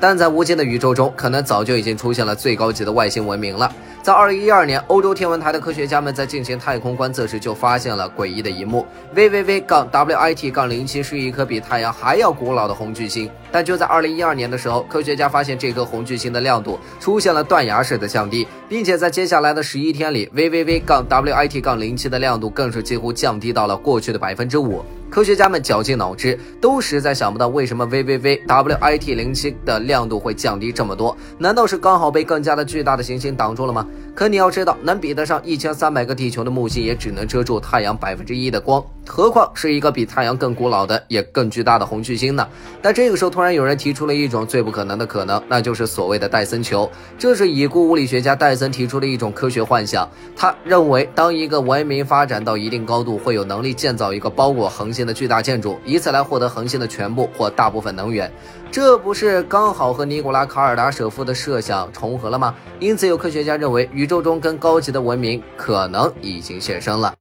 但在无尽的宇宙中，可能早就已经出现了最高级的外星文明了。在二零一二年，欧洲天文台的科学家们在进行太空观测时，就发现了诡异的一幕：VVV- WIT- 杠零七是一颗比太阳还要古老的红巨星。但就在二零一二年的时候，科学家发现这颗红巨星的亮度出现了断崖式的降低，并且在接下来的十一天里，VVV- WIT- 杠零七的亮度更是几乎降低到了过去的百分之五。科学家们绞尽脑汁，都实在想不到为什么 VVV WIT 零七的亮度会降低这么多？难道是刚好被更加的巨大的行星挡住了吗？可你要知道，能比得上一千三百个地球的木星，也只能遮住太阳百分之一的光，何况是一个比太阳更古老的、也更巨大的红巨星呢？但这个时候，突然有人提出了一种最不可能的可能，那就是所谓的戴森球。这是已故物理学家戴森提出的一种科学幻想。他认为，当一个文明发展到一定高度，会有能力建造一个包裹恒星的巨大建筑，以此来获得恒星的全部或大部分能源。这不是刚好和尼古拉卡尔达舍夫的设想重合了吗？因此，有科学家认为，宇宙中更高级的文明可能已经现身了。